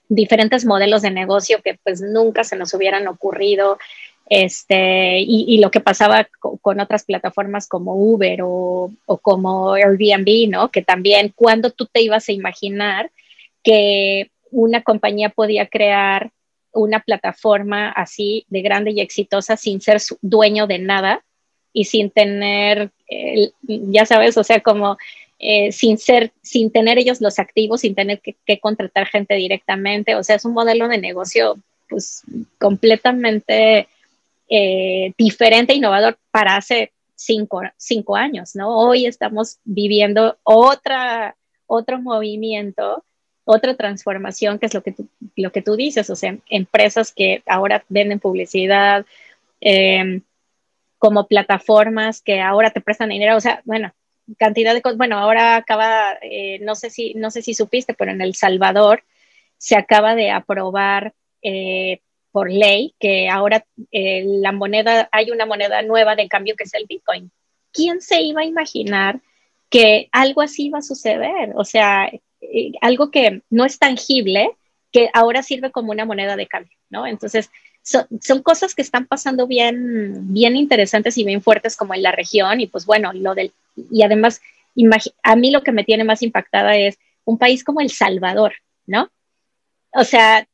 diferentes modelos de negocio que pues nunca se nos hubieran ocurrido, este, y, lo que pasaba con, otras plataformas como Uber o, o, como Airbnb, ¿no? Que también, cuando tú te ibas a imaginar que una compañía podía crear una plataforma así de grande y exitosa sin ser dueño de nada y sin tener, ya sabes, o sea, como eh, sin ser, sin tener ellos los activos, sin tener que, contratar gente directamente. O sea, es un modelo de negocio pues completamente eh, diferente, innovador para hace cinco, cinco, años, ¿no? Hoy estamos viviendo otra, otro movimiento, otra transformación, que es lo que tú, lo que tú dices, o sea, empresas que ahora venden publicidad, em, como plataformas que ahora te prestan dinero, o sea, bueno, cantidad de cosas. Bueno, ahora acaba, eh, no, sé si, no sé si supiste, pero en El Salvador se acaba de aprobar eh, por ley que ahora eh, la moneda, hay una moneda nueva de cambio que es el Bitcoin. ¿Quién se iba a imaginar que algo así iba a suceder? O sea, algo que no es tangible, que ahora sirve como una moneda de cambio, ¿no? Entonces, son cosas que están pasando bien, bien interesantes y bien fuertes como en la región y pues bueno, lo del, y además, a mí lo que me tiene más impactada es un país como El Salvador, ¿no? O sea,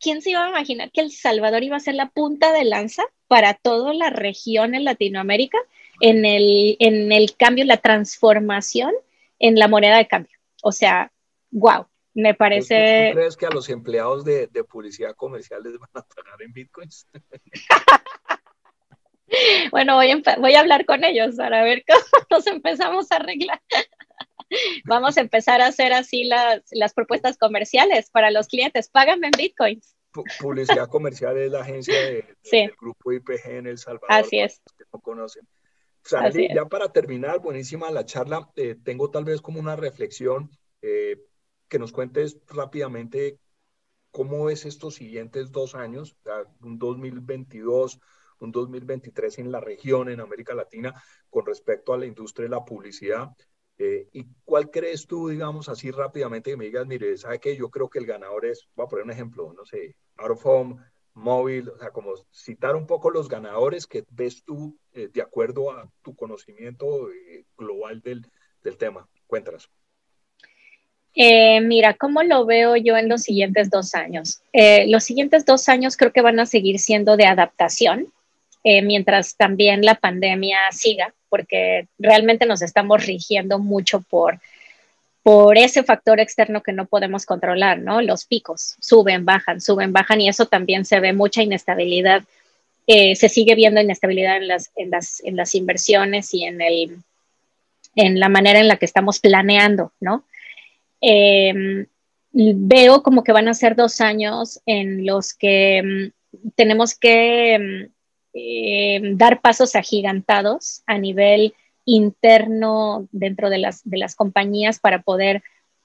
¿quién se iba a imaginar que El Salvador iba a ser la punta de lanza para toda la región en Latinoamérica en el, en el cambio, la transformación en la moneda de cambio? O sea, wow, me parece... ¿Tú crees que a los empleados de, publicidad comercial les van a pagar en bitcoins? bueno, voy a, voy a hablar con ellos para ver cómo nos empezamos a arreglar. Vamos a empezar a hacer así las, las propuestas comerciales para los clientes. Págame en bitcoins. publicidad comercial es la agencia del grupo IPG en El Salvador. Así es. Que no conocen. ya para terminar, buenísima la charla. Eh, tengo tal vez como una reflexión eh, que nos cuentes rápidamente cómo ves estos siguientes dos años, un 2022, un 2023 en la región, en América Latina, con respecto a la industria de la publicidad. Eh, ¿Y cuál crees tú, digamos así rápidamente, que me digas, mire, ¿sabe qué? Yo creo que el ganador es, voy a poner un ejemplo, no sé, out of home, móvil, o sea, como citar un poco los ganadores que ves tú eh, de acuerdo a tu conocimiento eh, global del, del tema. Cuéntanos. mira, ¿cómo lo veo yo en los siguientes dos años? los siguientes dos años creo que van a seguir siendo de adaptación, mientras también la pandemia siga porque realmente nos estamos rigiendo mucho por, por ese factor externo que no podemos controlar, ¿no? Los picos suben, bajan, suben, bajan y eso también se ve mucha inestabilidad. Eh, se sigue viendo inestabilidad en las, en las, en las inversiones y en, el, en la manera en la que estamos planeando, ¿no? Em, veo como que van a ser dos años en los que mm, tenemos que mm, eh, dar pasos agigantados a nivel interno dentro de las, de las compañías para poder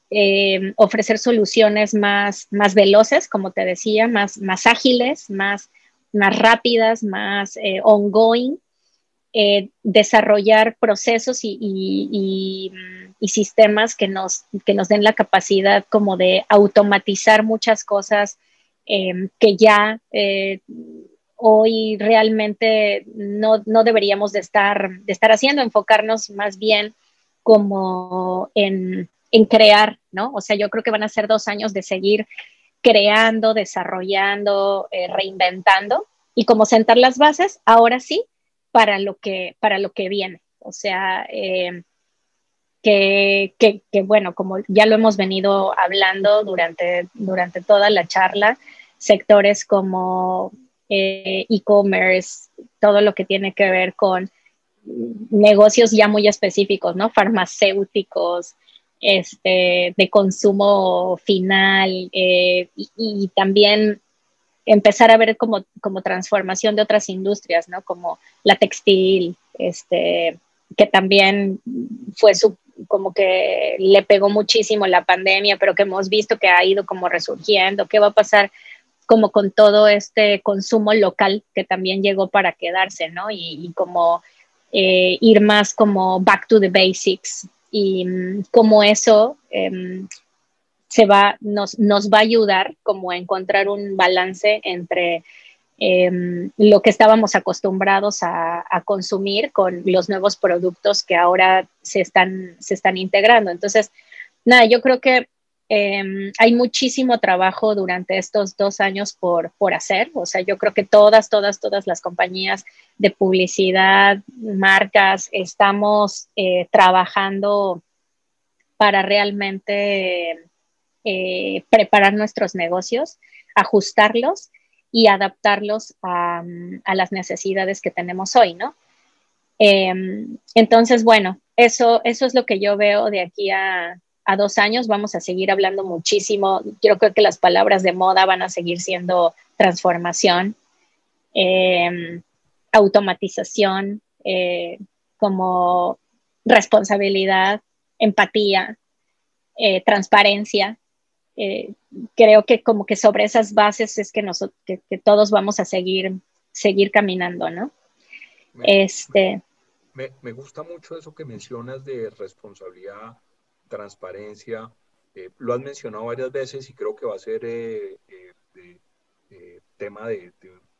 eh, ofrecer soluciones más, más veloces, como te decía, más, más ágiles, más, más rápidas, más eh, ongoing, desarrollar procesos y, y, sistemas que nos, que nos den la capacidad como de automatizar muchas cosas que ya hoy realmente no, deberíamos de estar, de estar haciendo, enfocarnos más bien como en, crear, ¿no? O sea, yo creo que van a ser dos años de seguir creando, desarrollando, eh, reinventando y como sentar las bases, ahora sí, para lo que, para lo que viene. O sea, eh, que, bueno, como ya lo hemos venido hablando durante, durante toda la charla, sectores como eh, e-commerce, todo lo que tiene que ver con negocios ya muy específicos, ¿no? Farmacéuticos, este, de consumo final eh, y, también empezar a ver como, como transformación de otras industrias, ¿no? Como la textil, este, que también fue su, como que le pegó muchísimo la pandemia, pero que hemos visto que ha ido como resurgiendo. ¿Qué va a pasar como con todo este consumo local que también llegó para quedarse, ¿no? Y, como eh, ir más como back to the basics y mm, como eso em, se va, nos, nos, va a ayudar como a encontrar un balance entre em, lo que estábamos acostumbrados a, a, consumir con los nuevos productos que ahora se están, se están integrando. Entonces, nada, yo creo que Em, hay muchísimo trabajo durante estos dos años por, por hacer. O sea, yo creo que todas, todas, todas las compañías de publicidad, marcas, estamos eh, trabajando para realmente eh, preparar nuestros negocios, ajustarlos y adaptarlos a, a, las necesidades que tenemos hoy, ¿no? Em, entonces, bueno, eso, eso es lo que yo veo de aquí a, a dos años vamos a seguir hablando muchísimo. Yo creo que las palabras de moda van a seguir siendo transformación, em, automatización, eh, como responsabilidad, empatía, eh, transparencia. Eh, creo que como que sobre esas bases es que, nosotros, que, todos vamos a seguir, seguir caminando, ¿no? este. me gusta mucho eso que mencionas de responsabilidad transparencia. Eh, lo has mencionado varias veces y creo que va a ser eh, eh, tema de,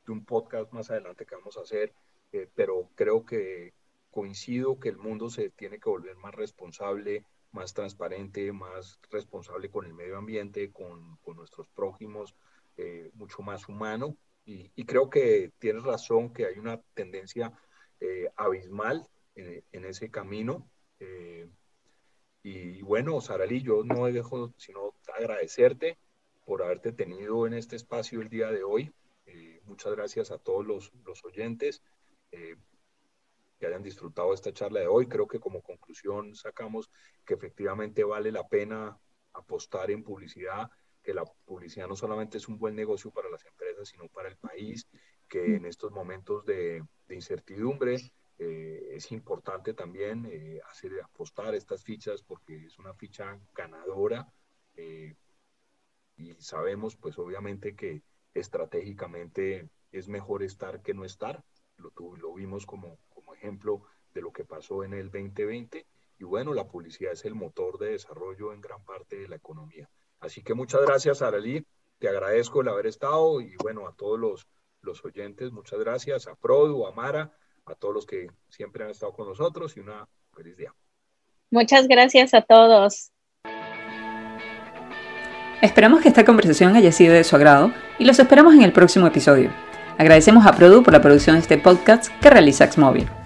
un podcast más adelante que vamos a hacer, pero creo que coincido que el mundo se tiene que volver más responsable, más transparente, más responsable con el medio ambiente, con, con nuestros prójimos, mucho más humano. Y, y, creo que tienes razón que hay una tendencia abismal en, en, ese camino. Y bueno, Sarali, yo no dejo sino agradecerte por haberte tenido en este espacio el día de hoy. Eh, muchas gracias a todos los, los oyentes eh, que hayan disfrutado esta charla de hoy. Creo que como conclusión sacamos que efectivamente vale la pena apostar en publicidad que la publicidad no solamente es un buen negocio para las empresas, sino para el país, que en estos momentos de, incertidumbre eh, es importante también eh, hacer apostar estas fichas porque es una ficha ganadora eh, y sabemos pues obviamente que estratégicamente es mejor estar que no estar, lo, lo vimos como, como ejemplo de lo que pasó en el 2020 y bueno, la publicidad es el motor de desarrollo en gran parte de la economía. Así que muchas gracias, Aralí. Te agradezco el haber estado y bueno, a todos los, los oyentes, muchas gracias. A Produ, a Mara, a todos los que siempre han estado con nosotros y una feliz día. Muchas gracias a todos. Esperamos que esta conversación haya sido de su agrado y los esperamos en el próximo episodio. Agradecemos a Produ por la producción de este podcast que realiza Xmobile.